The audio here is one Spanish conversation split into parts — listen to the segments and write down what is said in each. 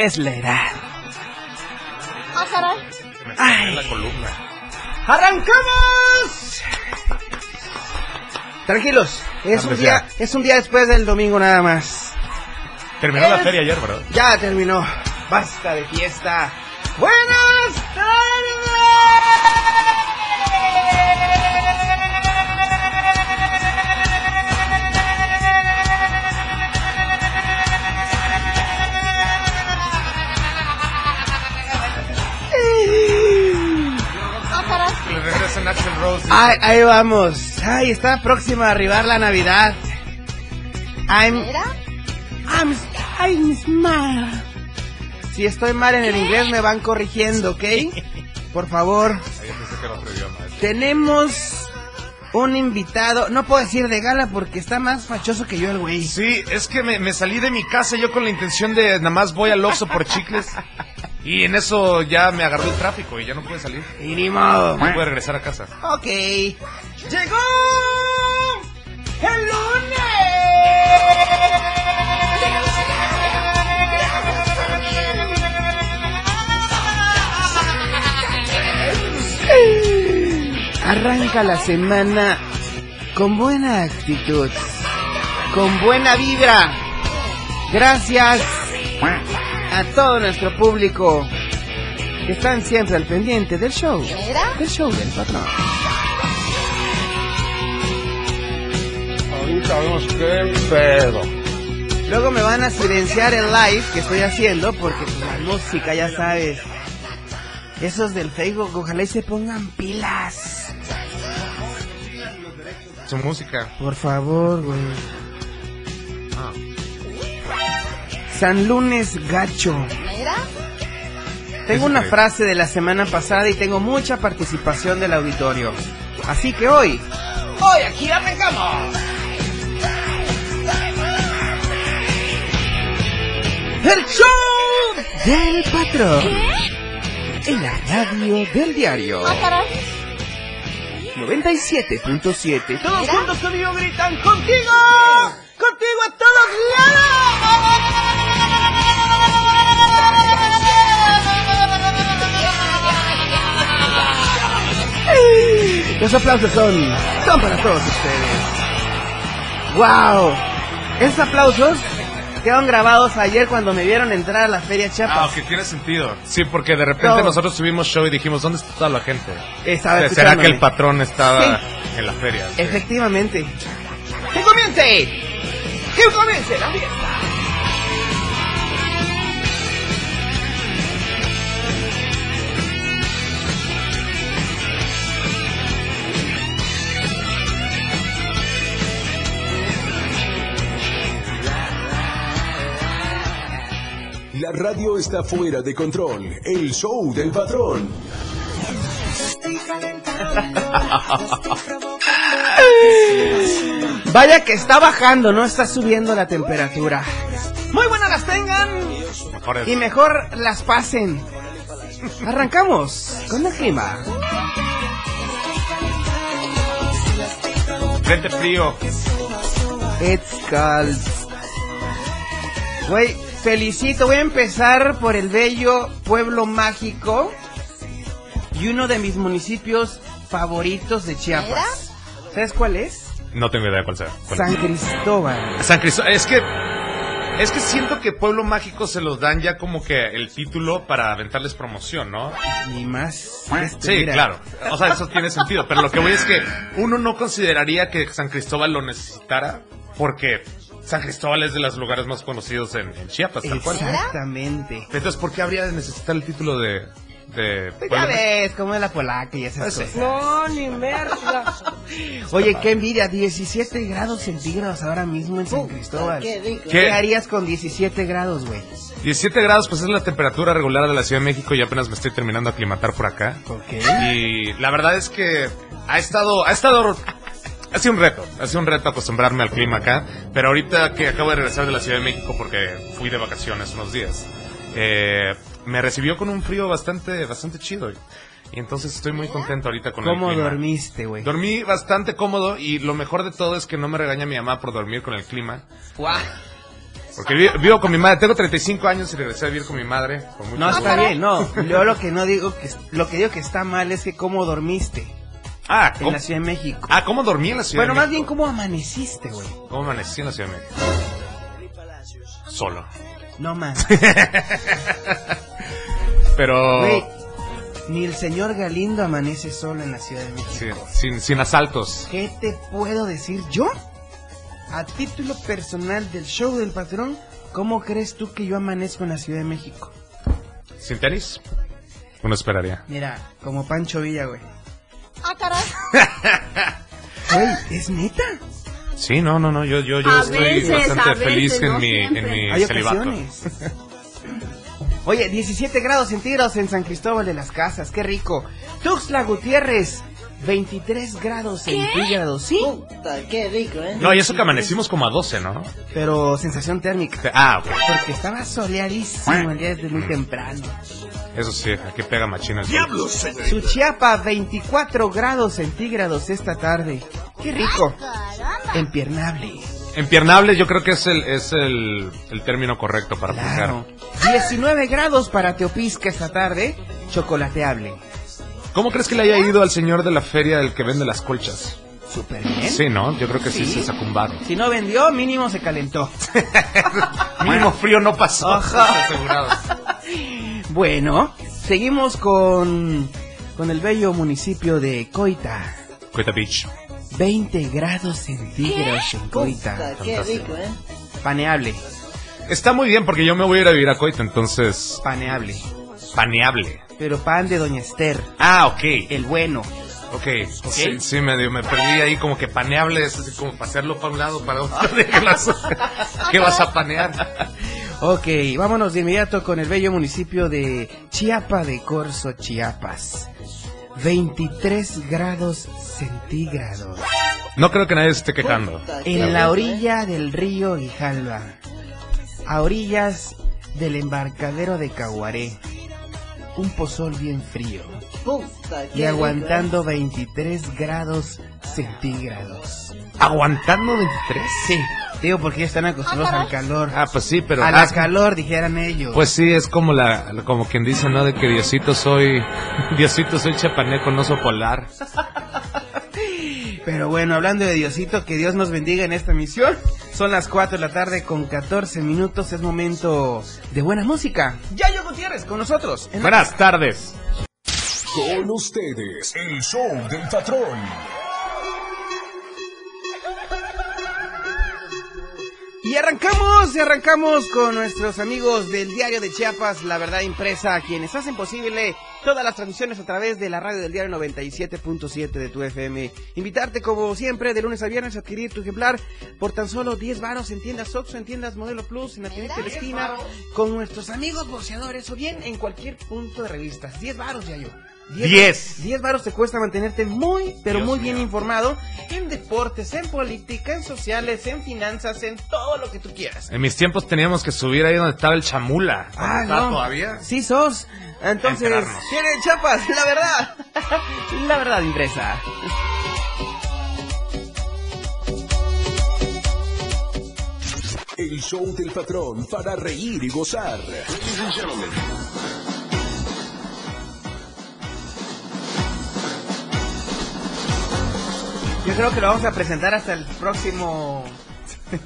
Es la edad. Ah, caray. Ay. la columna. ¡Arrancamos! Tranquilos, es un Antes día, es un día después del domingo nada más. Terminó la feria ayer, ¿verdad? Ya terminó. Basta de fiesta. Buenas Ah, Ay, ahí vamos. Ay, está próxima a arribar la Navidad. I'm, ¿Era? I'm, I'm smart. Si estoy mal en el inglés me van corrigiendo, ¿ok? Por favor. Idioma. Tenemos un invitado, no puedo decir de gala porque está más fachoso que yo el güey. Sí, es que me, me salí de mi casa yo con la intención de nada más voy al Oxxo por chicles. Y en eso ya me agarró el tráfico y ya no pude salir. Y ni modo. No pude regresar a casa. Ok. ¡Llegó! ¡El lunes! Arranca la semana con buena actitud, con buena vibra. Gracias a todo nuestro público que están siempre al pendiente del show. ¿Era? El show del patrón. Ahorita vemos qué pedo. Luego me van a silenciar el live que estoy haciendo porque pues, la música, ya sabes. Esos del Facebook, ojalá y se pongan pilas. Su música. Por favor, güey. San Lunes Gacho. ¿Era? Tengo una frase de la semana pasada y tengo mucha participación del auditorio. Así que hoy, hoy aquí arrancamos. El show del patrón. En la radio del diario. Ah, caray. 97.7. Todos Mira. juntos conmigo gritan contigo. Contigo a todos lados. Los aplausos son, son para todos ustedes. ¡Wow! Esos aplausos quedaron grabados ayer cuando me vieron entrar a la Feria Ah, Chiapas. ok, tiene sentido. Sí, porque de repente nosotros tuvimos show y dijimos, ¿dónde está toda la gente? Estaba ¿Será que el patrón estaba en la feria? Sí. Efectivamente. ¡Que comience! ¡Que comience la fiesta! La radio está fuera de control. El show del patrón. Vaya que está bajando, no está subiendo la temperatura. Muy buenas las tengan y mejor las pasen. Arrancamos con el clima. Frente frío. It's cold. Güey, felicito. Voy a empezar por el bello pueblo mágico y uno de mis municipios favoritos de Chiapas. ¿Sabes cuál es? No tengo idea cuál sea. cuál San es. Cristóbal. San Cristóbal. Es que. Es que siento que Pueblo Mágico se los dan ya como que el título para aventarles promoción, ¿no? Ni más. este, Sí, mira. claro. O sea, eso tiene sentido. Pero lo que voy es que uno no consideraría que San Cristóbal lo necesitara porque San Cristóbal es de los lugares más conocidos en, en Chiapas, tal cual. Exactamente. Entonces, ¿por qué habría de necesitar el título de... de Pues Pueblo ya ves, como es la polaca y esas Pues cosas. No, ni merda. Oye, qué envidia, 17 grados centígrados ahora mismo en San Cristóbal. Qué rico. ¿Qué? ¿Qué harías con 17 grados, güey? 17 grados, pues es la temperatura regular de la Ciudad de México y apenas me estoy terminando de aclimatar por acá. Ok. Y la verdad es que ha estado, ha estado, ha sido un reto, ha sido un reto acostumbrarme al clima acá, pero ahorita que acabo de regresar de la Ciudad de México porque fui de vacaciones unos días, eh, me recibió con un frío bastante, bastante chido. Y entonces estoy muy contento ahorita con el ¿Cómo clima. dormiste, güey? Dormí bastante cómodo y lo mejor de todo es que no me regaña mi mamá por dormir con el clima. Porque vi- vivo con mi madre, tengo 35 años y regresé a vivir con mi madre. Con mucho No, está bien, no. Yo lo que no digo que lo que digo que está mal es que cómo dormiste Ah, en ¿cómo, la Ciudad de México. ah, ¿cómo dormí en la Ciudad bueno, de más bien México? cómo amaneciste, güey. ¿Cómo amanecí en la Ciudad de México? Solo. No más. Pero... Güey, ni el señor Galindo amanece solo en la Ciudad de sí, México. sin, sin asaltos. ¿Qué te puedo decir yo? A título personal del show del patrón, ¿cómo crees tú que yo amanezco en la Ciudad de México? ¿Sin tenis? Uno esperaría. Mira, como Pancho Villa, güey. Ah, caray. Güey, ¿es neta? Sí, no, no, no, yo, yo, yo A estoy veces, bastante a feliz veces, en no mi, en mi Hay celibato. ocasiones. Oye, 17 grados centígrados en San Cristóbal de las Casas, qué rico. Tuxtla Gutiérrez, 23 grados centígrados, sí, Puta, qué rico, ¿eh? No, y eso que amanecimos como a 12, ¿no? pero sensación térmica. Ah, ok. Porque estaba soleadísimo el día desde muy temprano. Eso sí, aquí pega machina el sol. Suchiapa, 24 grados centígrados esta tarde. Qué rico. Empiernable. Empiernable yo creo que es el, es el, el término correcto para Claro. aplicar. 19 grados para Teopisca esta tarde. Chocolateable. ¿Cómo crees que le haya ido al señor de la feria del que vende las colchas? Súper bien. Sí, ¿no? Yo creo que sí, Sí. se sacó un varo. Si no vendió, mínimo se calentó. Mínimo frío no pasó. Ajá. Bueno, seguimos con, con el bello municipio de Coita. Coita Beach. 20 grados centígrados en Coita. Qué rico, ¿eh? Paneable, Está muy bien porque yo me voy a ir a vivir a Coita, entonces... paneable. Paneable. Pero pan de Doña Esther, Ah, ok. el bueno. Ok. Sí, sí, medio me perdí ahí como que paneable es así como pasearlo para un lado, para otro. ¿Qué vas a panear? Ok, vámonos de inmediato con el bello municipio de Chiapa de Corzo, Chiapas. 23 grados centígrados. No creo que nadie se esté quejando. En la orilla del río Grijalva, a orillas del embarcadero de Caguaré, un pozol bien frío y aguantando 23 grados centígrados. ¿Aguantando 23? Sí, digo porque ya están acostumbrados al calor. Ah, pues sí, pero... a la ah, calor, dijeran ellos. Pues sí, es como la, como quien dice, ¿no? De que Diosito soy, Diosito soy chapaneco, no oso polar. Pero bueno, hablando de Diosito, que Dios nos bendiga en esta misión. Son las 4 de la tarde con 14 minutos. Es momento de buena música. Yayo Gutiérrez con nosotros. en- Buenas tardes. Con ustedes, el show del patrón. Y arrancamos, y arrancamos con nuestros amigos del Diario de Chiapas, La Verdad Impresa, quienes hacen posible todas las transmisiones a través de la radio del diario 97.7 de tu FM. Invitarte, como siempre, de lunes a viernes a adquirir tu ejemplar por tan solo 10 varos en tiendas Oxxo, en tiendas Modelo Plus, en la tienda de la esquina, con nuestros amigos boxeadores o bien en cualquier punto de revistas. 10 varos, ya yo. 10. 10 varos te cuesta mantenerte muy, pero Dios muy bien mío. informado en deportes, en política, en sociales, en finanzas, en todo lo que tú quieras. En mis tiempos teníamos que subir ahí donde estaba el chamula. Ah, ¿Está no. todavía? Sí sos. Entonces, Enterarnos. tiene chapas, la verdad. la verdad impresa. El show del patrón para reír y gozar. Yo creo que lo vamos a presentar hasta el próximo.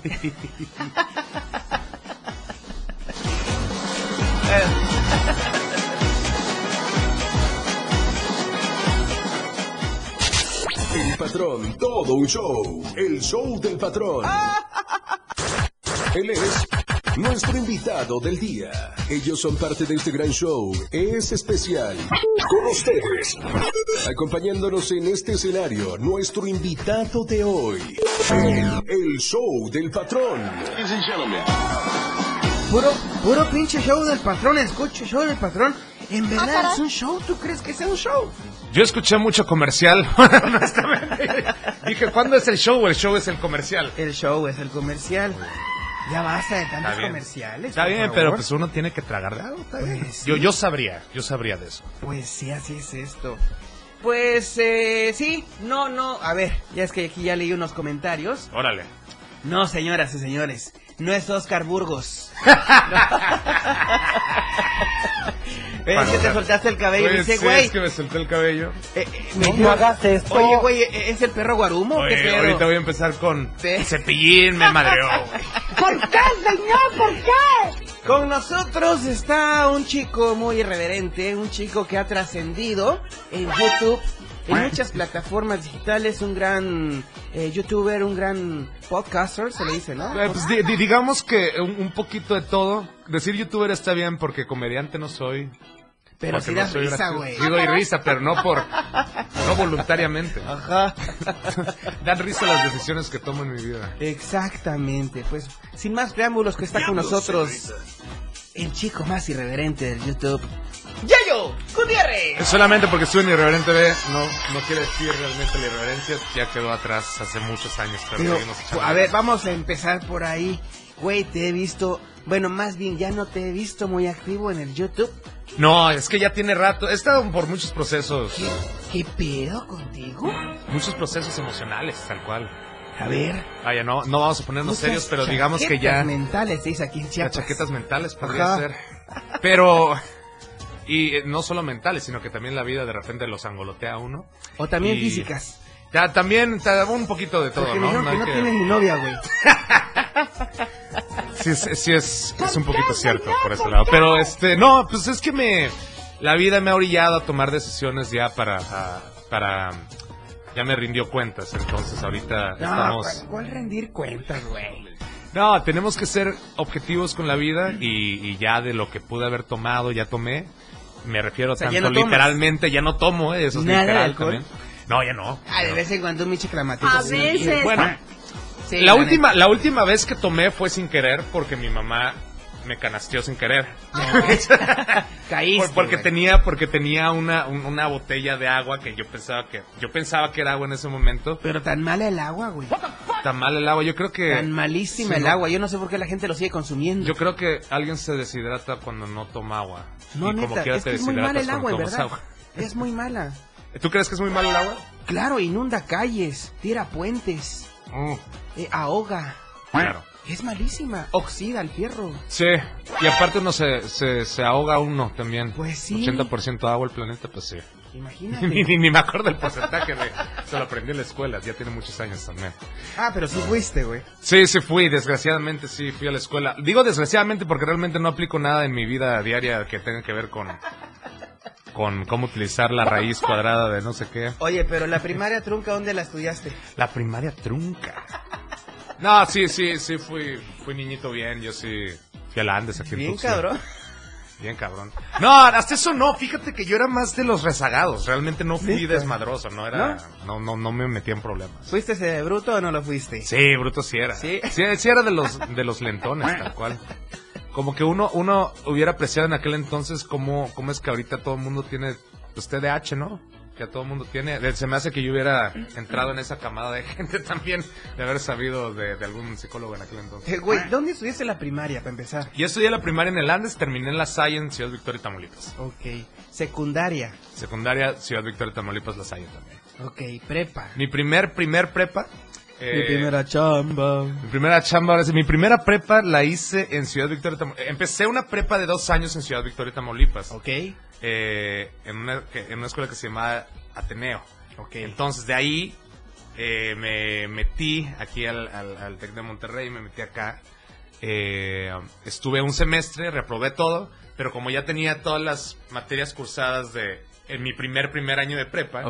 El patrón, todo un show. El show del patrón. Él es nuestro invitado del día. Ellos son parte de este gran show. Es especial. Con ustedes. Acompañándonos en este escenario, nuestro invitado de hoy. El, el show del patrón. Puro, puro pinche show del patrón, escucho show del patrón. En verdad es un show, ¿tú crees que es un show? Yo escuché mucho comercial, honestamente. Dije, ¿cuándo es el show el show es el comercial? El show es el comercial. Ya basta de tantos Está comerciales. Está bien, favor. pero pues uno tiene que tragar de algo. está bien. Pues sí. yo, yo sabría, yo sabría de eso. Pues sí, así es esto. Pues eh, sí, no, no. A ver, ya es que aquí ya leí unos comentarios. Órale. No, señoras y señores, no es Oscar Burgos. Es que te soltaste el cabello. Oye, dice, sí, güey. es que me solté el cabello. eh, eh, me dio- Oye, güey, ¿e- ¿es el perro guarumo? o ¿Qué Oye, pedo? ahorita voy a empezar con Sí. cepillín, me madreó. ¿Por qué, señor? ¿Por qué? Con nosotros está un chico muy irreverente, un chico que ha trascendido en YouTube, en muchas plataformas digitales, un gran eh, youtuber, un gran podcaster, se le dice, ¿no? Eh, pues, di- di- digamos que un, un poquito de todo. Decir youtuber está bien porque comediante no soy. Pero no das soy risa, güey. Sí doy risa, pero no por... No voluntariamente. Ajá. Dan risa las decisiones que tomo en mi vida. Exactamente, pues sin más preámbulos que está con nosotros el chico más irreverente del YouTube, Yayo Gutiérrez. Solamente porque estuve en Irreverente B, no, no quiere decir realmente la irreverencia, ya quedó atrás hace muchos años, pero, echando a ver, vamos a empezar por ahí. Güey, te he visto, bueno, más bien ya no te he visto muy activo en el YouTube. No, es que ya tiene rato, he estado por muchos procesos, ¿Qué, qué pedo contigo? muchos procesos emocionales, tal cual. A ver. Vaya, no, no vamos a ponernos serios, pero digamos que chaquetas ya... mentales se dice aquí en Las Chiapas. chaquetas mentales podría Ajá. ser. Pero... Y eh, no solo mentales, sino que también la vida de repente los angolotea a uno. O también y- físicas. Ya, también te da un poquito de todo, Porque ¿no? No que hay no que- tienes ni novia, güey. Sí, es, sí es, es un poquito cierto por ese lado. Pero este, no, pues es que me. La vida me ha orillado a tomar decisiones ya para. a- para ya me rindió cuentas. Entonces ahorita No, estamos. ¿cuál, cuál rendir cuentas, güey? No, tenemos que ser objetivos con la vida y, y ya de lo que pude haber tomado, ya tomé. Me refiero sea, ya tanto no tomas. literalmente, ya no tomo, ¿eh? eso es ¿Nada literal alcohol? también. No, ya no. Ah, de vez en cuando un miche clamatito. A veces. Bueno, Sí, la la última, la última vez que tomé fue sin querer porque mi mamá me canasteó sin querer. Caíste, Por- porque güey. tenía, porque tenía una, un- una botella de agua que yo pensaba que, yo pensaba que era agua en ese momento. Pero tan mala el agua, güey. Tan mal el agua, yo creo que, Tan malísima sí, el no. agua. Yo no sé por qué la gente lo sigue consumiendo. yo creo que alguien se deshidrata cuando no toma agua. no, y como neta, quiera es te que es muy mala deshidratas el cuando agua, en tomas verdad. agua. Es muy mala. ¿Tú crees que es muy mal el agua? Claro, inunda calles, tira puentes, Mm, eh, ahoga. claro. Es malísima. Oxida el fierro. Sí, y aparte uno se, se, se ahoga uno también. Pues sí. 80% agua el planeta, pues sí. Imagínate. Ni, ni, ni me acuerdo el porcentaje de... Se lo aprendí en la escuela, ya tiene muchos años también. ah, pero sí fuiste, güey. Sí, sí fui, desgraciadamente sí fui a la escuela. Digo desgraciadamente porque realmente no aplico nada en mi vida diaria que tenga que ver con con cómo utilizar la raíz cuadrada de no sé qué. Oye, pero la primaria trunca, ¿dónde la estudiaste? La primaria trunca. No, sí, sí, sí fui fui niñito bien, yo sí fui Andes aquí en Bien, Tuxtla. cabrón. Bien cabrón. No, hasta eso no, fíjate que yo era más de los rezagados, realmente no fui ¿Neta? desmadroso, no era no no no me metía en problemas. ¿Fuiste ese bruto o no lo fuiste? Sí, bruto sí era. ¿Sí? Sí, sí era de los, de los lentones, tal cual. Como que uno, uno hubiera apreciado en aquel entonces cómo, cómo es que ahorita todo el mundo tiene, pues TDAH, ¿no? Que todo el mundo tiene. Se me hace que yo hubiera entrado en esa camada de gente también, de haber sabido de, de algún psicólogo en aquel entonces. Eh, Güey, ¿dónde estudiaste la primaria, para empezar? Yo estudié la primaria en el Andes, terminé en la Salle en Ciudad Victoria, Tamaulipas. Ok. Secundaria. Secundaria, Ciudad Victoria, Tamaulipas, la Salle también. Ok, prepa. Mi primer, primer prepa. Eh, chamba. Mi primera chamba, ahora sí, mi primera prepa la hice en Ciudad Victoria, Tamaulipas. Empecé una prepa de dos años en Ciudad Victoria, Tamaulipas. Ok. eh, en, una, en una escuela que se llamaba Ateneo. Ok. Entonces, de ahí eh, me metí aquí al, al, al TEC de Monterrey, me metí acá. Eh, estuve un semestre, reprobé todo, pero como ya tenía todas las materias cursadas de en mi primer primer año de prepa,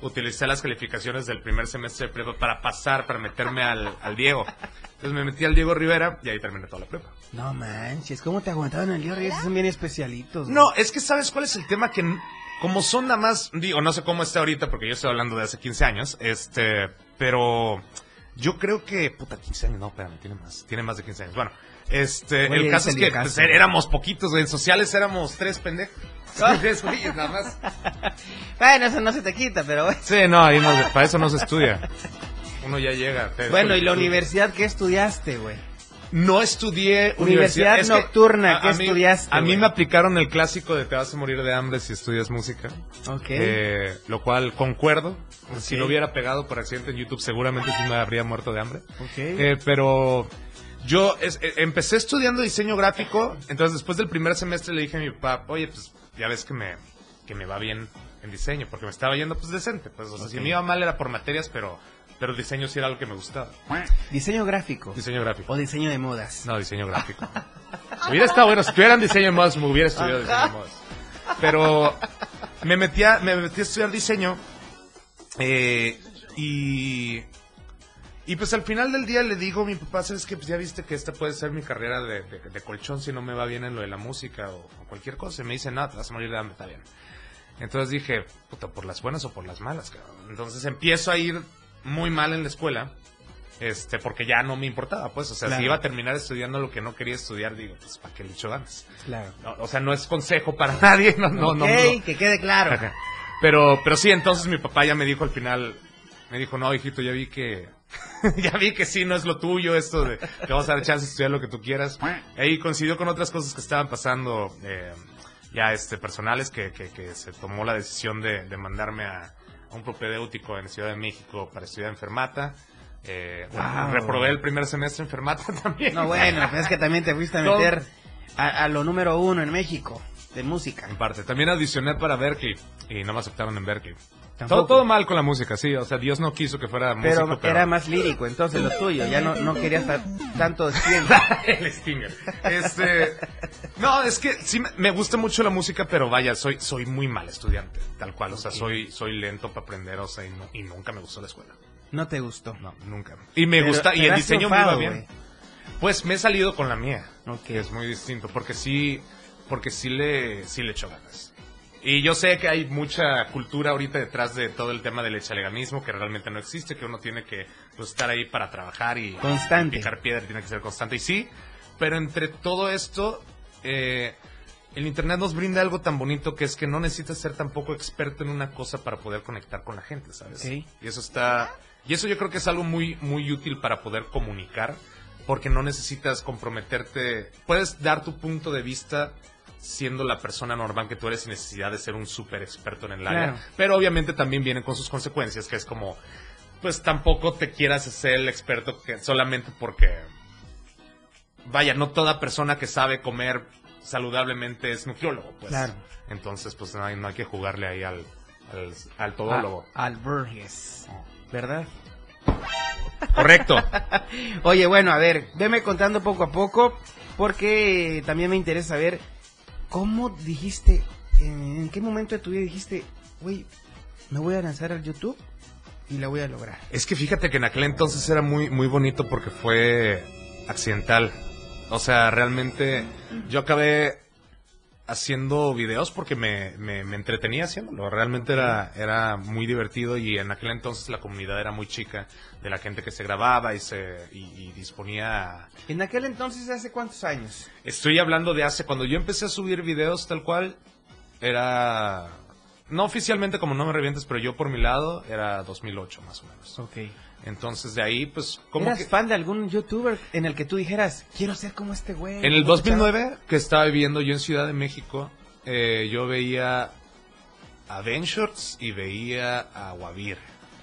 utilicé las calificaciones del primer semestre de prepa para pasar, para meterme al, al Diego. Entonces me metí al Diego Rivera y ahí terminé toda la prepa. No manches, ¿cómo te aguantaban el día Reyes? Son bien especialitos. güey. No, es que sabes cuál es el tema que como son nada más, digo, no sé cómo está ahorita porque yo estoy hablando de hace 15 años, este, pero yo creo que puta 15 años, no, espérame, tiene más, tiene más de 15 años. Bueno, este, el caso es que pues, éramos poquitos, güey, en sociales éramos tres pendejos. Tres güeyes nada más. Bueno, eso no se te quita, pero bueno. Sí, no, ahí no, para eso no se estudia. Uno ya llega. te- Bueno, ¿y la universidad qué estudiaste, güey? No estudié Universidad que nocturna, ¿qué mí- estudiaste, A mí me aplicaron el clásico de te vas a morir de hambre si estudias música. Ok. Eh, lo cual concuerdo. Si lo hubiera pegado por accidente en YouTube, seguramente sí me habría muerto de hambre. ok. Eh, pero yo es- eh, empecé estudiando diseño gráfico. Entonces, después del primer semestre, le dije a mi papá, oye, pues ya ves que me, que me va bien en diseño, porque me estaba yendo pues decente. Pues, o sea, si me iba mal era por materias, pero, pero diseño sí era algo que me gustaba. Diseño gráfico. Diseño gráfico. O diseño de modas. No, diseño gráfico. hubiera estado bueno, si tuvieran diseño de modas, me hubiera estudiado diseño de modas. Pero me metí a, me metí a estudiar diseño eh, y... Y pues al final del día le digo a mi papá, ¿sabes qué? Pues ya viste que esta puede ser mi carrera de, de- de colchón si no me va bien en lo de la música o, o cualquier cosa. Y me dice, no, te vas a morir de hambre, está bien. Entonces dije, puta, ¿por las buenas o por las malas, cabrón? Entonces empiezo a ir muy mal en la escuela, este, porque ya no me importaba, pues, o sea, Claro. si iba a terminar estudiando lo que no quería estudiar, digo, pues, ¿para qué le echo ganas? Claro. No, o sea, no es consejo para nadie, no, no, no. no. que quede claro. Pero, pero sí, entonces mi papá ya me dijo al final, me dijo, no, hijito, ya vi que, ya vi que sí, no es lo tuyo esto de, te vas a dar chance de estudiar lo que tú quieras. Ahí coincidió con otras cosas que estaban pasando, eh, ya este, personales, que, que, que se tomó la decisión de, de mandarme a, a un propedéutico en Ciudad de México para estudiar enfermata. Eh, Wow. Reprobé el primer semestre enfermata también. No, bueno, pues es que también te fuiste a No. meter a, a lo número uno en México de música. En parte. También audicioné para Berkeley y no me aceptaron en Berkeley. Todo, todo mal con la música, sí. O sea, Dios no quiso que fuera Pero, músico, pero... era más lírico, entonces lo tuyo. Ya no, no querías ta- tanto tiempo. el Stinger. Este, no, es que sí me, gusta mucho la música, pero vaya, soy soy muy mal estudiante, tal cual, o sea, soy soy lento para aprender, o sea, y, no- y nunca me gustó la escuela. No te gustó. No, nunca. Y me Pero- gusta y el diseño me iba bien. Pues me he salido con la mía, Ok. que es muy distinto, porque sí porque sí le sí le echo ganas. Y yo sé que hay mucha cultura ahorita detrás de todo el tema del echaleganismo que realmente no existe, que uno tiene que pues, estar ahí para trabajar y Constante. picar piedra, tiene que ser constante. Y sí, pero entre todo esto, eh, el Internet nos brinda algo tan bonito que es que no necesitas ser tampoco experto en una cosa para poder conectar con la gente, ¿sabes? Ok. Y eso está... Y eso yo creo que es algo muy, muy útil para poder comunicar, porque no necesitas comprometerte. Puedes dar tu punto de vista siendo la persona normal que tú eres sin necesidad de ser un súper experto en el área. Claro. Pero obviamente también vienen con sus consecuencias, que es como, pues tampoco te quieras hacer el experto que solamente porque, vaya, no toda persona que sabe comer saludablemente es nutriólogo, pues. Claro. Entonces, pues no hay, no hay que jugarle ahí al, al, al todólogo. A- al Burgess. ¿Verdad? Correcto. Oye, bueno, a ver, veme contando poco a poco, porque también me interesa saber cómo dijiste, en qué momento de tu vida dijiste, güey, me voy a lanzar al YouTube y la voy a lograr. Es que fíjate que en aquel entonces era muy, muy bonito porque fue accidental. O sea, realmente yo acabé haciendo videos porque me, me, me entretenía haciéndolo. Realmente era, era muy divertido y en aquel entonces la comunidad era muy chica de la gente que se grababa y se y, y disponía... En aquel entonces, ¿hace cuántos años? Estoy hablando de hace... Cuando yo empecé a subir videos tal cual, era... No oficialmente como No Me Revientes, pero yo por mi lado era 2008 más o menos. Ok. Entonces de ahí, pues, como ¿Eras que... fan de algún youtuber en el que tú dijeras, quiero ser como este güey? En el como 2009, que estaba viviendo yo en Ciudad de México, eh, yo veía a Ventures y veía a Wavir,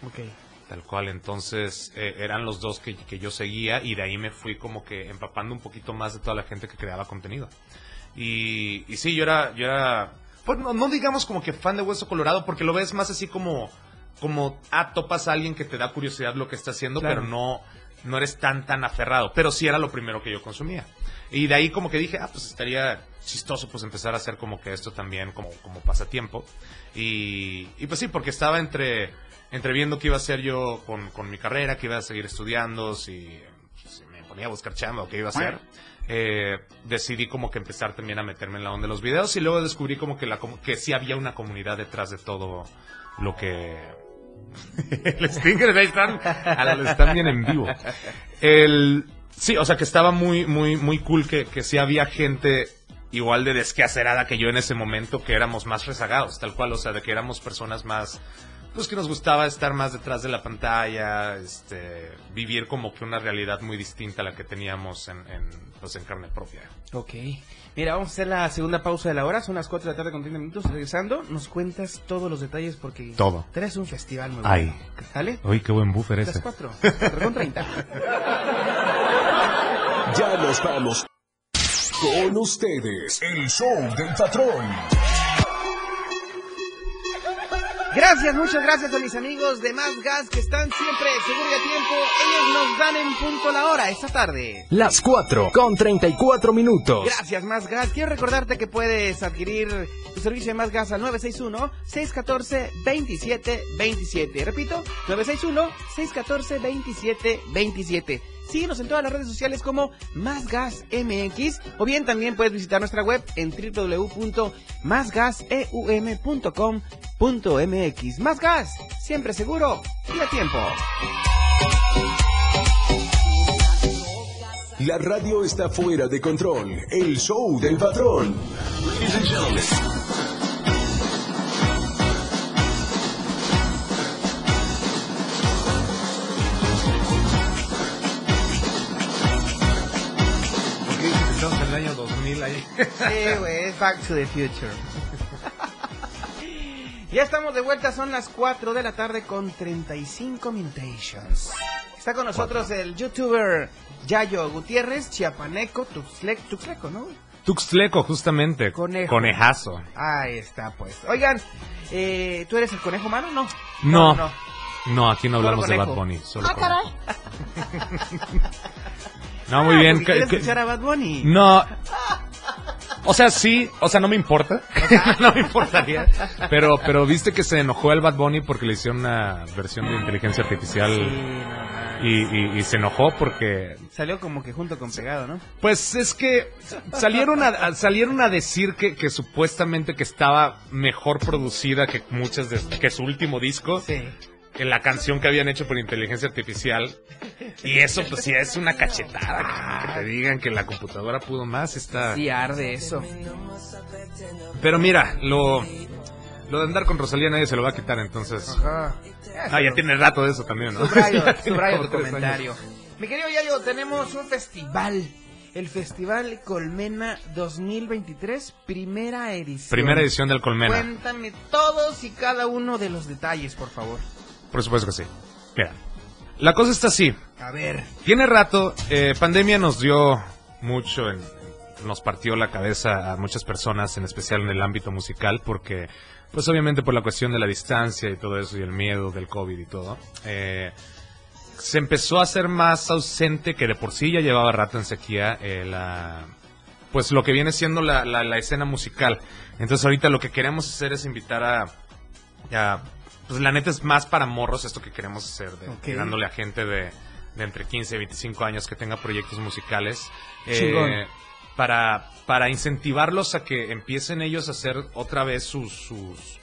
Ok. tal cual. Entonces, eh, eran los dos que, que yo seguía y de ahí me fui como que empapando un poquito más de toda la gente que creaba contenido. Y, y sí, yo era, yo era, pues no, no digamos como que fan de Hueso Colorado, porque lo ves más así como, como, ah, topas a alguien que te da curiosidad lo que está haciendo, pero no, no eres tan, tan aferrado. Pero sí era lo primero que yo consumía. Y de ahí como que dije, ah, pues estaría chistoso pues empezar a hacer como que esto también como, como pasatiempo. Y, y pues sí, porque estaba entre, entre viendo qué iba a hacer yo con, con mi carrera, que iba a seguir estudiando, si, si me ponía a buscar chamba o qué iba a hacer. Eh, decidí como que empezar también a meterme en la onda de los videos y luego descubrí como que, la, como que sí había una comunidad detrás de todo lo que... el Stinger, ahí están, están bien en vivo. El, sí, o sea que estaba muy, muy, muy cool que, que sí había gente igual de desquacerada que yo en ese momento, que éramos más rezagados, tal cual, o sea, de que éramos personas más, pues que nos gustaba estar más detrás de la pantalla, este, vivir como que una realidad muy distinta a la que teníamos en, en, pues en carne propia. Ok. Mira, vamos a hacer la segunda pausa de la hora. Son las 4 de la tarde con 30 minutos. Regresando, nos cuentas todos los detalles porque... Todo. Traes un festival muy Ay. bueno. ¿Sale? Uy, qué buen buffer Las 4. con 30. Ya nos vamos. Con ustedes, el show del patrón. Gracias, muchas gracias a mis amigos de Más Gas que están siempre seguro y a tiempo. Ellos nos dan en punto la hora esta tarde. Las 4 con 34 minutos. Gracias, Más Gas. Quiero recordarte que puedes adquirir tu servicio de Más Gas al 961-614-2727. Repito, 961-614-2727. Síguenos en todas las redes sociales como Más o bien también puedes visitar nuestra web en www.másgaseum.com.mx. Más Gas, siempre seguro y a tiempo. La radio está fuera de control. El show del patrón. Sí, güey, es Back to the Future. ya estamos de vuelta, son las 4 de la tarde con 35 minutations. Está con nosotros el youtuber Yayo Gutiérrez, chiapaneco, tuxle- tuxleco, ¿no? Tuxtleco, justamente. Conejo. Conejazo. Ahí está, pues. Oigan, eh, ¿tú eres el conejo humano? No. No. no. No, aquí no hablamos de. Bad Bunny. Solo Ah, conejo. caray. No, muy Ah, bien. que- ¿Quieres escuchar a Bad Bunny? No. O sea, sí, o sea, no me importa. no me importaría. Pero, pero viste que se enojó el Bad Bunny porque le hicieron una versión de inteligencia artificial Sí, y, y- y se enojó porque, Salió como que junto con pegado, ¿no? pues es que salieron a, a- salieron a decir que, que supuestamente que estaba mejor producida que muchas de, que su último disco. Sí. que la canción que habían hecho por inteligencia artificial. Y eso, pues sí, es una cachetada. Que, que te digan que la computadora pudo más, está... Sí arde eso. Pero mira, lo, lo de andar con Rosalía nadie se lo va a quitar, entonces... Ajá. Ah, ya tiene rato de eso también, ¿no? Subrayo, tu comentario. Mi querido Yayo, tenemos un festival. El Festival Colmena 2023, primera edición. Primera edición del Colmena. Cuéntame todos y cada uno de los detalles, por favor. Por supuesto que sí. Mira, la cosa está así. A ver. Tiene rato, eh, pandemia nos dio mucho, en- nos partió la cabeza a muchas personas, en especial en el ámbito musical, porque, pues obviamente por la cuestión de la distancia y todo eso, y el miedo del COVID y todo, eh, se empezó a hacer más ausente, que de por sí ya llevaba rato en sequía, eh, la, pues lo que viene siendo la, la, la escena musical. Entonces ahorita lo que queremos hacer es invitar a, a pues la neta es más para morros esto que queremos hacer, de, Ok. dándole a gente de, de entre 15 y 25 años que tenga proyectos musicales. eh, para, para incentivarlos a que empiecen ellos a hacer otra vez sus, sus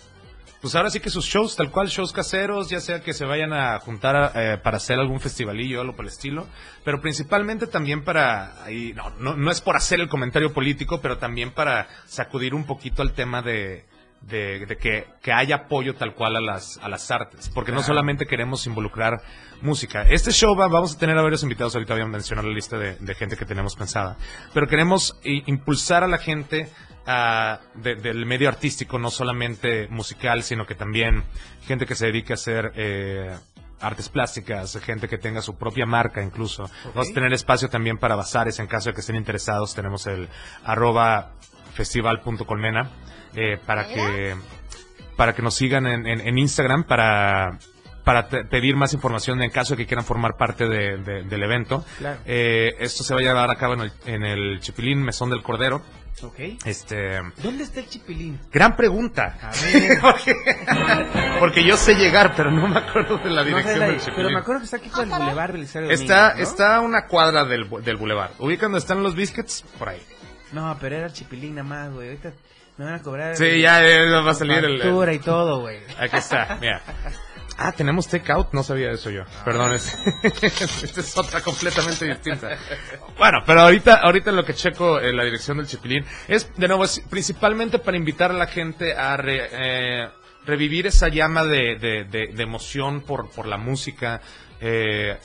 pues ahora sí que sus shows, tal cual, shows caseros, ya sea que se vayan a juntar eh, para hacer algún festivalillo o algo por el estilo, pero principalmente también para, ahí, no, no, no es por hacer el comentario político, pero también para sacudir un poquito al tema de, de, de que, que haya apoyo tal cual a las, a las artes, porque no solamente queremos involucrar música. Este show va- vamos a tener a varios invitados, ahorita voy a mencionar la lista de, de gente que tenemos pensada, pero queremos impulsar a la gente ah, de- del medio artístico, no solamente musical, sino que también gente que se dedique a hacer eh, artes plásticas, gente que tenga su propia marca incluso. Vamos a tener espacio también para bazares en caso de que estén interesados. Tenemos el arroba festival.colmena eh, para que para que nos sigan en, en, en Instagram para para pedir más información en caso de que quieran formar parte de- de- del evento. Claro. Eh, esto se va a llevar a cabo en el, en el Chipilín Mesón del Cordero. Este, ¿Dónde está el chipilín? gran pregunta. A ver. porque, porque yo sé llegar, pero no me acuerdo de la No sé, dirección la- del pero Chipilín. me acuerdo que está aquí por el Boulevard Belisario Está, Domínguez, ¿no? está a una cuadra del, del bulevar. Ubican donde están los biscuits, por ahí. No, pero era el chipilín nada más, güey. Ahorita me van a cobrar. Sí, ya eh, va a salir el, Factura y todo, güey. Aquí está, mira. Ah, tenemos takeout, no sabía eso yo. Perdón, es, esta es otra completamente distinta. Bueno, pero ahorita, ahorita lo que checo en la dirección del Chipilín es, de nuevo, es principalmente para invitar a la gente a re- eh, revivir esa llama de, de- de- de emoción por, por la música. eh,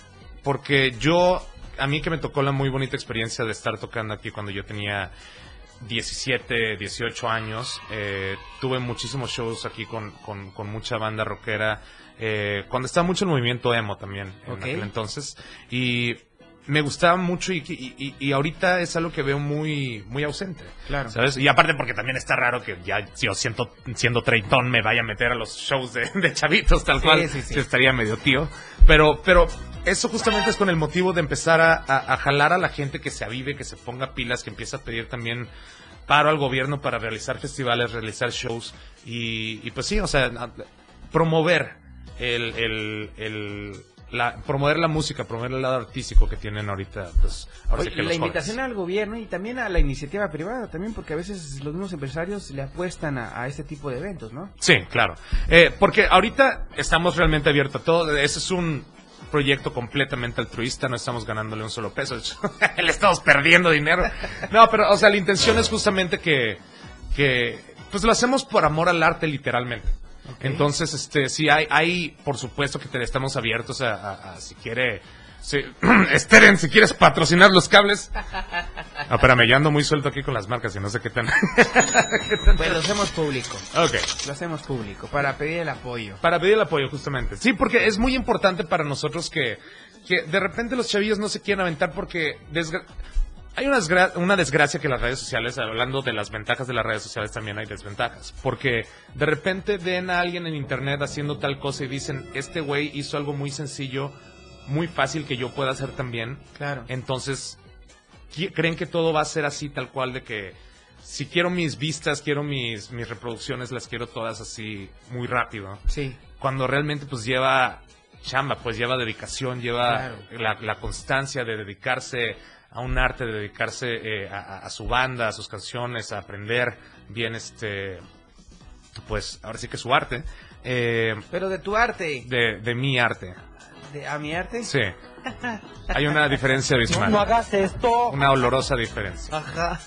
porque yo, a mí que me tocó la muy bonita experiencia de estar tocando aquí cuando yo tenía 17, 18 años. eh, tuve muchísimos shows aquí con, con, con mucha banda rockera. eh, cuando estaba mucho el movimiento emo también, en aquel entonces. Y me gustaba mucho y, y, y- ahorita es algo que veo muy, muy ausente. Claro. ¿Sabes? Y aparte porque también está raro que ya yo siento, siendo treintón me vaya a meter a los shows de, de chavitos tal Sí, cual. sí, estaría medio tío. Pero, pero eso justamente es con el motivo de empezar a, a- a jalar a la gente que se avive, que se ponga pilas, que empieza a pedir también paro al gobierno para realizar festivales, realizar shows. Y, y pues sí, o sea, promover el, el, el- la, promover la música, promover el lado artístico que tienen ahorita, pues, ahora sí Oye, que la los invitación al gobierno y también a la iniciativa privada, también porque a veces los mismos empresarios le apuestan a, a este tipo de eventos, ¿no? Sí, claro. Eh, porque ahorita estamos realmente abiertos a todo. Ese es un proyecto completamente altruista, no estamos ganándole un solo peso, le estamos perdiendo dinero. No, pero, o sea, la intención es justamente que, que, pues lo hacemos por amor al arte, literalmente. Entonces, este, sí, hay, hay, por supuesto que te, estamos abiertos a, a- a si quiere, si, Steren, si quieres patrocinar los cables. Ah, espérame, ya ando muy suelto aquí con las marcas y no sé qué tan. Pues lo hacemos público, ok. lo hacemos público, para pedir el apoyo. Para pedir el apoyo, justamente. Sí, porque es muy importante para nosotros que, que de repente los chavillos no se quieran aventar porque desgra- hay una, desgra- una desgracia que las redes sociales, hablando de las ventajas de las redes sociales, también hay desventajas. Porque de repente ven a alguien en internet haciendo tal cosa y dicen, este güey hizo algo muy sencillo, muy fácil que yo pueda hacer también. Claro. Entonces, creen que todo va a ser así, tal cual, de que si quiero mis vistas, quiero mis, mis reproducciones, las quiero todas así muy rápido Sí, cuando realmente pues lleva chamba, pues lleva dedicación, lleva Claro. la, la constancia de dedicarse a un arte, de dedicarse eh, a, su banda, a sus canciones, a aprender bien este, pues ahora sí que su arte, eh, pero de tu arte, de, de mi arte, de, a mi arte. sí. Hay una diferencia abismal. hagas esto. Una olorosa diferencia. Ajá.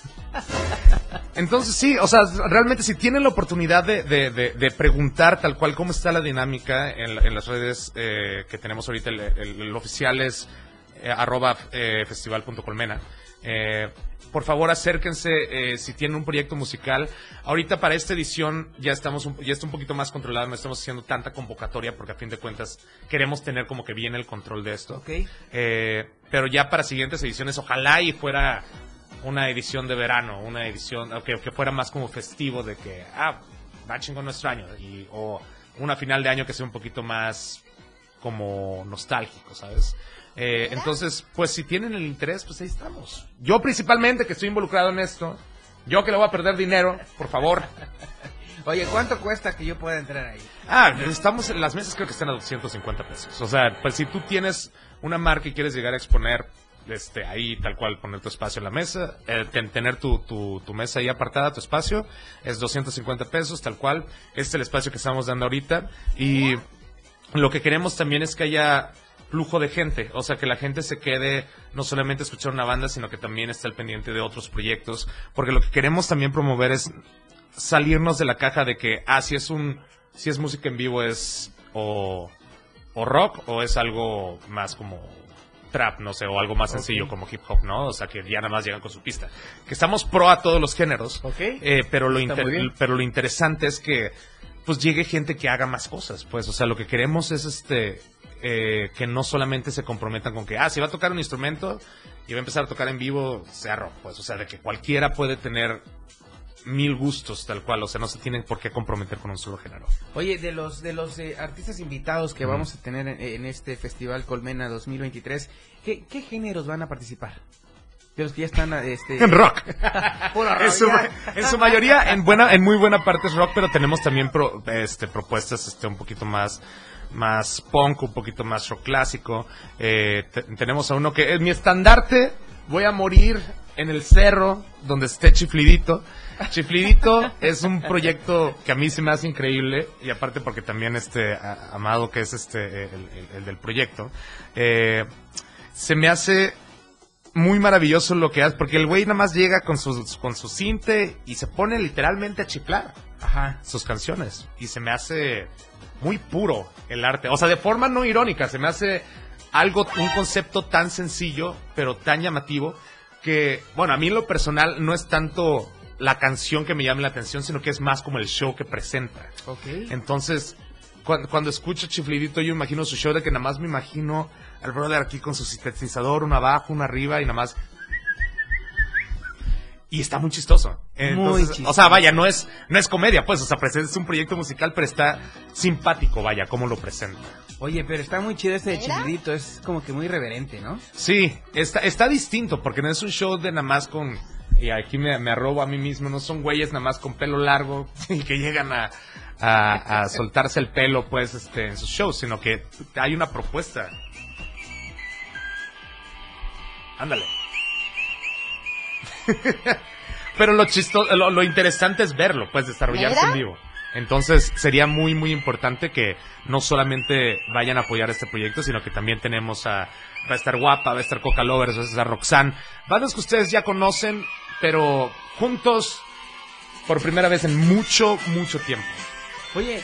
Entonces sí, o sea, realmente si tienen la oportunidad de, de- de- de preguntar tal cual cómo está la dinámica en, en las redes eh, que tenemos ahorita, el, el- el oficial es eh, arroba eh, festival.colmena. Eh, por favor acérquense eh, si tienen un proyecto musical. Ahorita para esta edición ya estamos un, ya está un poquito más controlado, no estamos haciendo tanta convocatoria porque a fin de cuentas queremos tener como que bien el control de esto. Eh, pero ya para siguientes ediciones, ojalá y fuera una edición de verano, una edición que, que fuera más como festivo de que, ah, va chingón nuestro año, y, o una final de año que sea un poquito más como nostálgico, ¿sabes? Eh, entonces, pues si tienen el interés, pues ahí estamos. Yo principalmente, que estoy involucrado en esto, yo que le voy a perder dinero, por favor. Oye, ¿cuánto cuesta que yo pueda entrar ahí? Ah, estamos en las mesas creo que están a 250 pesos. O sea, pues si tú tienes una marca y quieres llegar a exponer este ahí tal cual poner tu espacio en la mesa, eh, ten- tener tu, tu, tu mesa ahí apartada, tu espacio, es 250 pesos tal cual. Este es el espacio que estamos dando ahorita y lo que queremos también es que haya flujo de gente, o sea, que la gente se quede no solamente a escuchar una banda, sino que también esté al pendiente de otros proyectos, porque lo que queremos también promover es salirnos de la caja de que, ah, si es un, si es música en vivo es o, o rock o es algo más como trap, no sé, o algo más sencillo como hip hop, ¿no? O sea, que ya nada más llegan con su pista. Que estamos pro a todos los géneros, eh, pero, lo inter- pero lo interesante es que pues llegue gente que haga más cosas, pues, o sea, lo que queremos es este eh, que no solamente se comprometan con que, ah, si va a tocar un instrumento y va a empezar a tocar en vivo, sea rock, pues, o sea, de que cualquiera puede tener mil gustos tal cual, o sea, no se tienen por qué comprometer con un solo género. Oye, de los de los eh, artistas invitados que vamos a tener en, en este Festival Colmena 2023, ¿qué, ¿qué géneros van a participar? De los que ya están este En rock. En, su, ya. en su mayoría, en buena, en muy buena parte es rock, pero tenemos también pro- este, propuestas este, un poquito más, más punk, un poquito más rock clásico. Eh, te- tenemos a uno que es mi estandarte. Voy a morir en el cerro donde esté Chiflidito. Chiflidito es un proyecto que a mí se me hace increíble y aparte porque también este a- Amado que es este el, el- el del proyecto eh, se me hace muy maravilloso lo que hace, porque el güey nada más llega con su, con su cinte y se pone literalmente a chiflar Ajá. sus canciones. Y se me hace muy puro el arte. O sea, de forma no irónica, se me hace algo, un concepto tan sencillo, pero tan llamativo, que, bueno, a mí en lo personal no es tanto la canción que me llame la atención, sino que es más como el show que presenta. Entonces, cuando, cuando escucho Chiflidito, yo imagino su show de que nada más me imagino al brother aquí con su sintetizador, uno abajo, uno arriba y nada más. Y está muy chistoso. Entonces, chistoso. O sea, vaya, no es, no es comedia, pues, o sea, presenta- es un proyecto musical, pero está simpático, vaya, cómo lo presenta. Oye, pero está muy chido este de Chilidito, es como que muy reverente, ¿no? Sí, está, está distinto, porque no es un show de nada más con. Y aquí me, me arrobo a mí mismo, no son güeyes nada más con pelo largo y que llegan a, a, a soltarse el pelo, pues, este, en sus shows, sino que hay una propuesta. Ándale. Pero lo chistoso, lo, lo interesante es verlo, pues, desarrollarse ¿Mira? en vivo. Entonces, sería muy, muy importante que no solamente vayan a apoyar este proyecto, sino que también tenemos a, va a estar Guapa, va a estar Coca Lovers, va a estar Roxanne, bandas que ustedes ya conocen, pero juntos por primera vez en mucho, mucho tiempo. Oye,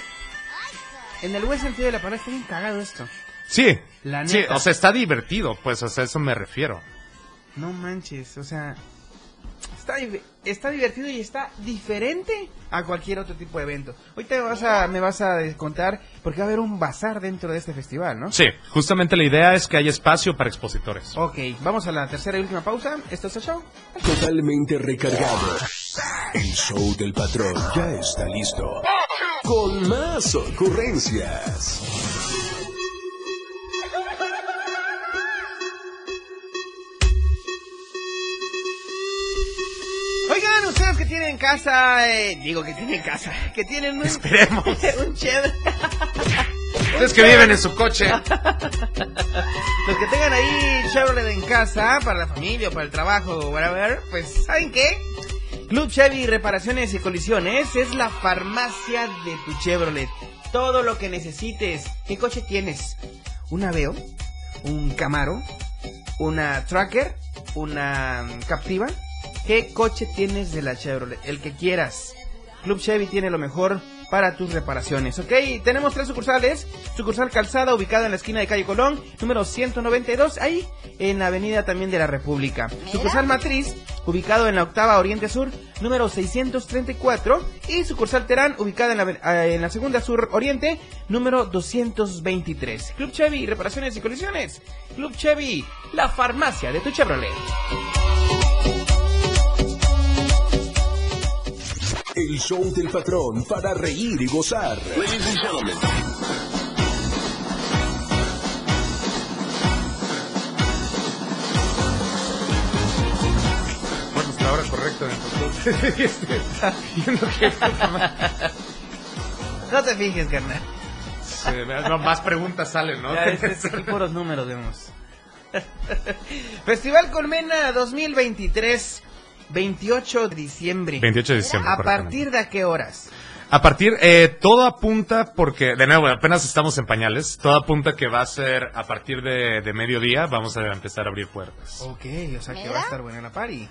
en el buen sentido de la palabra está bien cagado esto. Sí, La sí, o sea, está divertido, pues, o sea, a eso me refiero. No manches, o sea, está, di- está divertido y está diferente a cualquier otro tipo de evento. Ahorita me vas a, me vas a contar porque va a haber un bazar dentro de este festival, ¿no? Sí, justamente la idea es que haya espacio para expositores. Ok, vamos a la tercera y última pausa. Esto es el show. Totalmente recargado. El show del patrón ya está listo. Con más ocurrencias. Que tienen casa, eh, digo que tienen casa, que tienen un, Esperemos. un. Ustedes que viven en su coche. Los que tengan ahí Chevrolet en casa, para la familia para el trabajo o whatever, pues ¿saben qué? Club Chevy Reparaciones y Colisiones es la farmacia de tu Chevrolet. Todo lo que necesites. ¿Qué coche tienes? ¿Un Aveo? ¿Un Camaro? ¿Una Tracker? ¿Una mm, Captiva? ¿Qué coche tienes de la Chevrolet? El que quieras. Club Chevy tiene lo mejor para tus reparaciones, ¿ok? Tenemos tres sucursales. Sucursal Calzada, ubicada en la esquina de Calle Colón, número 192, ahí en la avenida también de la República. Sucursal Matriz, ubicado en la octava Oriente Sur, número 634. Y sucursal Terán, ubicada en la, eh, en la segunda Sur Oriente, número 223. Club Chevy, reparaciones y colisiones. Club Chevy, la farmacia de tu Chevrolet. El show del patrón para reír y gozar. Ladies and gentlemen. Bueno, es la hora correcta de Este, viendo que No te fijes, carnal. se- no, más preguntas salen, ¿no? Ya, este es aquí puros números vemos. Festival Colmena 2023, 28 de diciembre. 28 de diciembre. ¿A partir de a qué horas? A partir, eh, todo apunta, porque, de nuevo, apenas estamos en pañales, todo apunta que va a ser a partir de, de mediodía, vamos a empezar a abrir puertas. Ok, o sea que va a estar buena la party.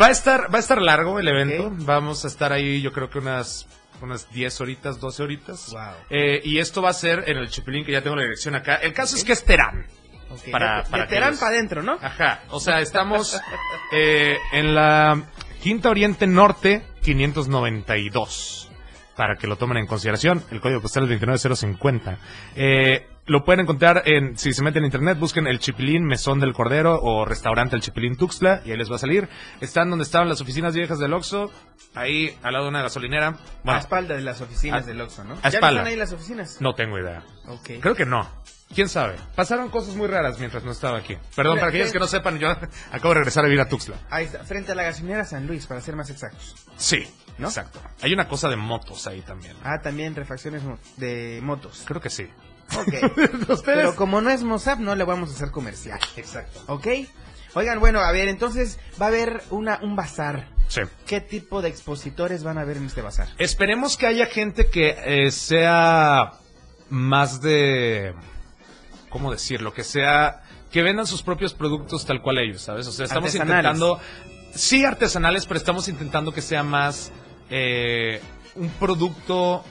Va a estar, va a estar largo el evento, vamos a estar ahí yo creo que unas, unas 10 horitas, 12 horitas. Wow. Eh, y esto va a ser en el Chipilín, que ya tengo la dirección acá. El caso es que es Terán. Ok, Para- para de Terán para adentro, ¿no? Ajá, o sea, estamos eh, en la Quinta Oriente Norte 592. Para que lo tomen en consideración, el código postal es 29050. Eh, lo pueden encontrar en, si se meten en internet, busquen el Chipilín Mesón del Cordero o restaurante El Chipilín Tuxtla y ahí les va a salir. Están donde estaban las oficinas viejas del Oxxo, ahí al lado de una gasolinera. a Bueno, espalda de las oficinas a- del Oxxo, ¿no? a ¿Ya espalda. están ahí las oficinas? no tengo idea. Ok. Creo que no. ¿Quién sabe? Pasaron cosas muy raras mientras no estaba aquí. Perdón, para aquellos que no sepan, yo acabo de regresar a vivir a Tuxtla. Ahí está, frente a la gasolinera San Luis, para ser más exactos. Sí, ¿No? exacto. Hay una cosa de motos ahí también. Ah, también refacciones de motos. Creo que sí. Ok. Pero como no es Mozap, no le vamos a hacer comercial. Exacto. ¿Ok? Oigan, bueno, a ver, entonces va a haber una, un bazar. Sí. ¿Qué tipo de expositores van a haber en este bazar? Esperemos que haya gente que eh, sea más de... ¿Cómo decirlo? Que sea... Que vendan sus propios productos tal cual ellos, ¿sabes? O sea, estamos intentando... Sí, artesanales, pero estamos intentando que sea más eh, un producto...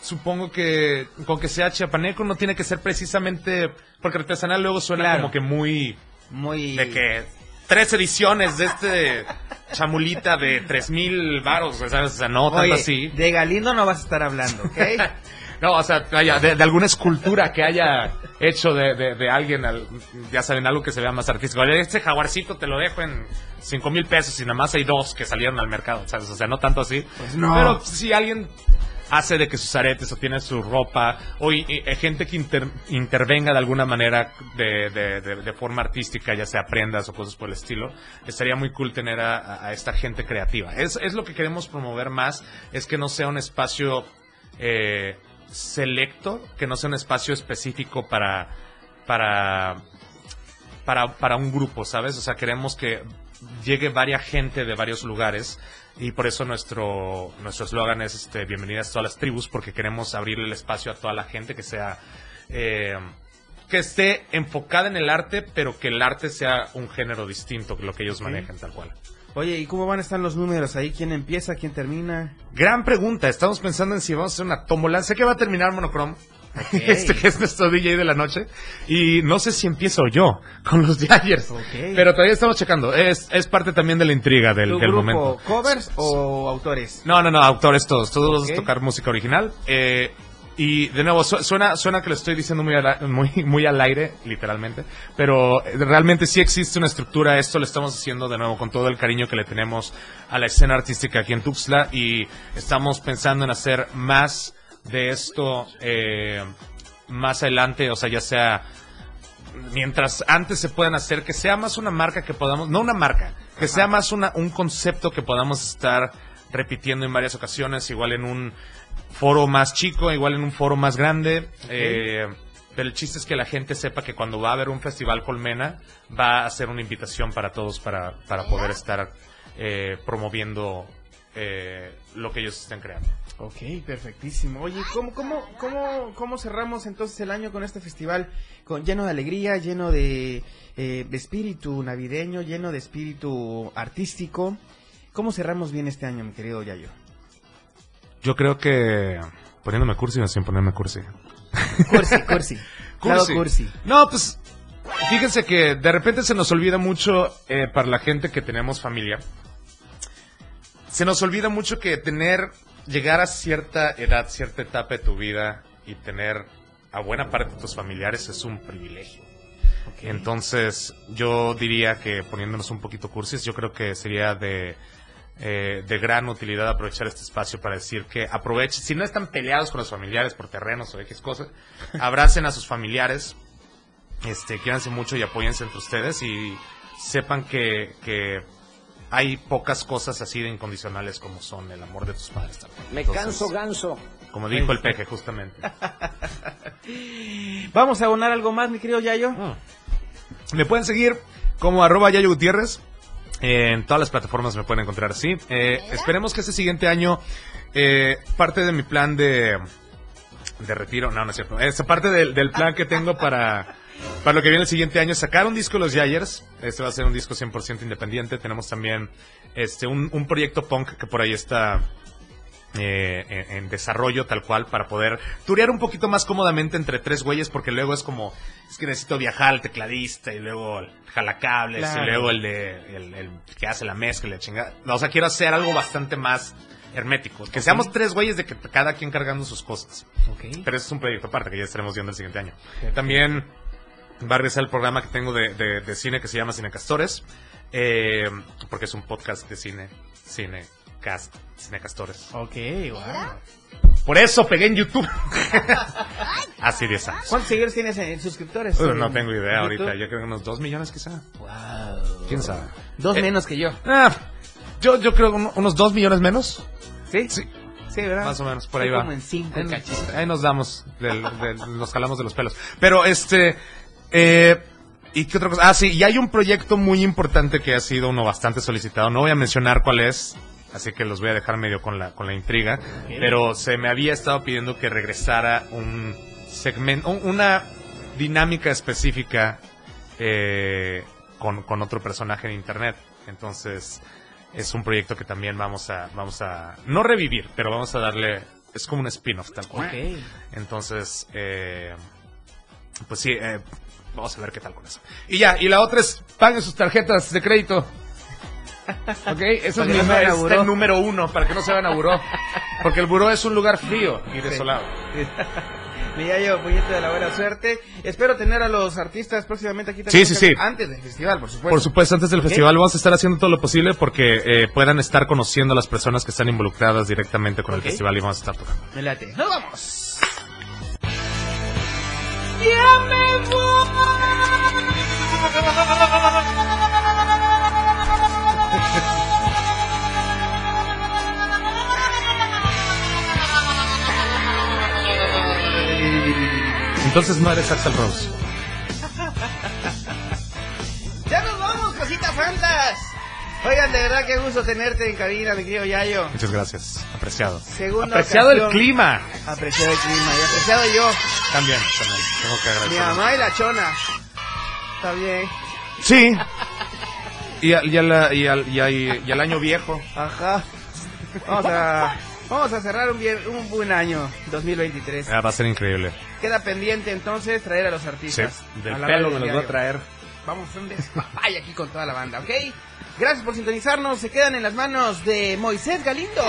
Supongo que con que sea chiapaneco no tiene que ser precisamente... Porque artesanal luego suena Claro. como que muy... Muy... de que tres ediciones de este chamulita de tres mil varos, ¿sabes? O sea, no tanto así. de Galindo no vas a estar hablando, ¿ok? No, o sea, vaya, de, de alguna escultura que haya hecho de, de, de alguien, al- ya saben, algo que se vea más artístico. Oye, Este jaguarcito te lo dejo en cinco mil pesos y nada más hay dos que salieron al mercado, ¿sabes? O sea, no tanto así. Pues no. Pero si alguien hace de que sus aretes o tiene su ropa, o y- y- gente que inter- intervenga de alguna manera de, de- de- de forma artística, ya sea prendas o cosas por el estilo, estaría muy cool tener a, a- a esta gente creativa. Es, es lo que queremos promover más, es que no sea un espacio eh, selecto, que no sea un espacio específico para, para, para, para un grupo, ¿sabes? O sea, queremos que llegue varias gente de varios lugares y por eso nuestro nuestro eslogan es este bienvenidas a todas las tribus porque queremos abrirle el espacio a toda la gente que sea eh, que esté enfocada en el arte pero que el arte sea un género distinto que lo que ellos manejan tal cual Oye, ¿y cómo van a estar los números ahí? ¿Quién empieza? ¿Quién termina? gran pregunta estamos pensando en si vamos a hacer una tómbola sé que va a terminar monocrom este que es nuestro DJ de la noche y no sé si empiezo yo con los Jaggers Ok. pero todavía estamos checando es, es parte también de la intriga del, ¿Tu del grupo, momento covers o autores? No, no, no, autores todos. Todos vamos a tocar música original. Eh, y de nuevo, su- suena, suena que lo estoy diciendo muy al, muy, muy al aire, literalmente. Pero eh, realmente sí existe una estructura. Esto lo estamos haciendo de nuevo con todo el cariño que le tenemos a la escena artística aquí en Tuxtla. Y estamos pensando en hacer más de esto eh, más adelante. O sea, ya sea mientras antes se puedan hacer, que sea más una marca que podamos, no una marca, que sea más una, un concepto que podamos estar repitiendo en varias ocasiones, igual en un foro más chico, igual en un foro más grande. eh, pero el chiste es que la gente sepa que cuando va a haber un festival Colmena, va a ser una invitación para todos para, para poder estar eh, promoviendo eh, lo que ellos estén creando. Ok, perfectísimo. Oye, ¿cómo, cómo, cómo, cómo cerramos entonces el año con este festival? Con, lleno de alegría, lleno de, eh, de espíritu navideño, lleno de espíritu artístico. ¿Cómo cerramos bien este año, mi querido Yayo? Yo creo que poniéndome cursi o sin ponerme cursi. Cursi, cursi. Claro, cursi. No, pues fíjense que de repente se nos olvida mucho eh, para la gente que tenemos familia. Se nos olvida mucho que tener, llegar a cierta edad, cierta etapa de tu vida y tener a buena parte de tus familiares es un privilegio. Entonces, yo diría que poniéndonos un poquito cursis, yo creo que sería de, eh, de gran utilidad aprovechar este espacio para decir que aprovechen, si no están peleados con los familiares por terrenos o X cosas, abracen a sus familiares, este, quiéranse mucho y apóyense entre ustedes y sepan que, que hay pocas cosas así de incondicionales como son el amor de tus padres. también. Me Entonces, canso ganso. Como dijo el peje, justamente. ¿Vamos a abonar algo más, mi querido Yayo? Me pueden seguir como arroba Yayo Gutiérrez. Eh, en todas las plataformas me pueden encontrar así. Eh, esperemos que este siguiente año, eh, parte de mi plan de, de retiro, no, no es cierto. Esta parte del, del plan que tengo para, para lo que viene el siguiente año es sacar un disco de los Yayers. Este va a ser un disco 100% independiente. Tenemos también este un, un proyecto punk que por ahí está eh, en, en desarrollo tal cual para poder turear un poquito más cómodamente entre tres güeyes porque luego es como es que necesito viajar al tecladista y luego el jalacables Claro. y luego el de el, el que hace la mezcla y la chingada. No, o sea, quiero hacer algo bastante más hermético. Que seamos tres güeyes de que cada quien cargando sus cosas. Pero ese es un proyecto aparte que ya estaremos viendo el siguiente año. También va a regresar el programa que tengo de, de- de cine que se llama Cinecastores. eh, porque es un podcast de cine. Cinecast. Cinecastores. Ok, wow. Por eso pegué en YouTube. Así 10 años. ¿Cuántos seguidores tienes en suscriptores? En no tengo idea ahorita. Yo creo que unos 2 millones quizá. Wow. ¿Quién sabe? Dos Eh, menos que yo. Ah, yo, yo creo un- unos 2 millones menos. ¿Sí? Sí. Sí, ¿verdad? Más o menos, por ahí va. como en cinco Ahí- cachis. Ahí nos damos, del- del- nos jalamos de los pelos. Pero este, eh, ¿y qué otra cosa? Ah, sí, y hay un proyecto muy importante que ha sido uno bastante solicitado. No voy a mencionar cuál es, así que los voy a dejar medio con la, con la intriga. Pero se me había estado pidiendo que regresara un segmento, un- una dinámica específica eh, con, con otro personaje en internet. Entonces, es un proyecto que también vamos a, vamos a, no revivir, pero vamos a darle, es como un spin-off tal cual. Ok. Entonces, eh, pues sí, eh, vamos a ver qué tal con eso. Y ya, y la otra es, paguen sus tarjetas de crédito. Ok, eso es mi no número uno, para que no se vayan a buró. Porque el buró es un lugar frío y desolado. Mi gallo, puñete de la buena suerte. Espero tener a los artistas próximamente aquí Sí, sí, sí. Antes del festival, por supuesto. Por supuesto, antes del festival vamos a estar haciendo todo lo posible porque eh, puedan estar conociendo a las personas que están involucradas directamente con Ok. el festival y vamos a estar tocando. Me late. ¡Nos vamos! Entonces no eres Axel Rose. ¡Ya nos vamos, cositas santas! Oigan, de verdad qué gusto tenerte en cabina, mi querido Yayo. Muchas gracias, apreciado. Segunda apreciado el clima. Apreciado el clima y apreciado yo. También, también. Tengo que Mi agradecer. mamá y la chona. Está bien. Sí. Y, al- y, al- y al- y al- y al año viejo. Ajá. Vamos a, vamos a cerrar un, bien- un buen año, 2023. Ah, va a ser increíble. Queda pendiente entonces traer a los artistas. Sí, del a la pelo me los voy a traer. Vamos a un despapalle aquí con toda la banda, ¿ok? Gracias por sintonizarnos. Se quedan en las manos de Moisés Galindo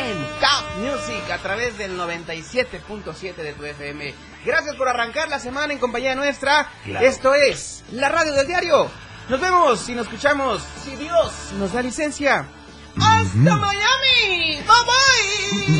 en Top Music a través del 97.7 de tu FM. Gracias por arrancar la semana en compañía nuestra. Claro. Esto es la radio del diario. Nos vemos y nos escuchamos si Dios nos da licencia. ¡Hasta Miami! ¡Bye bye!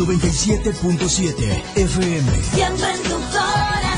97.7 FM. Siempre en tu corazón.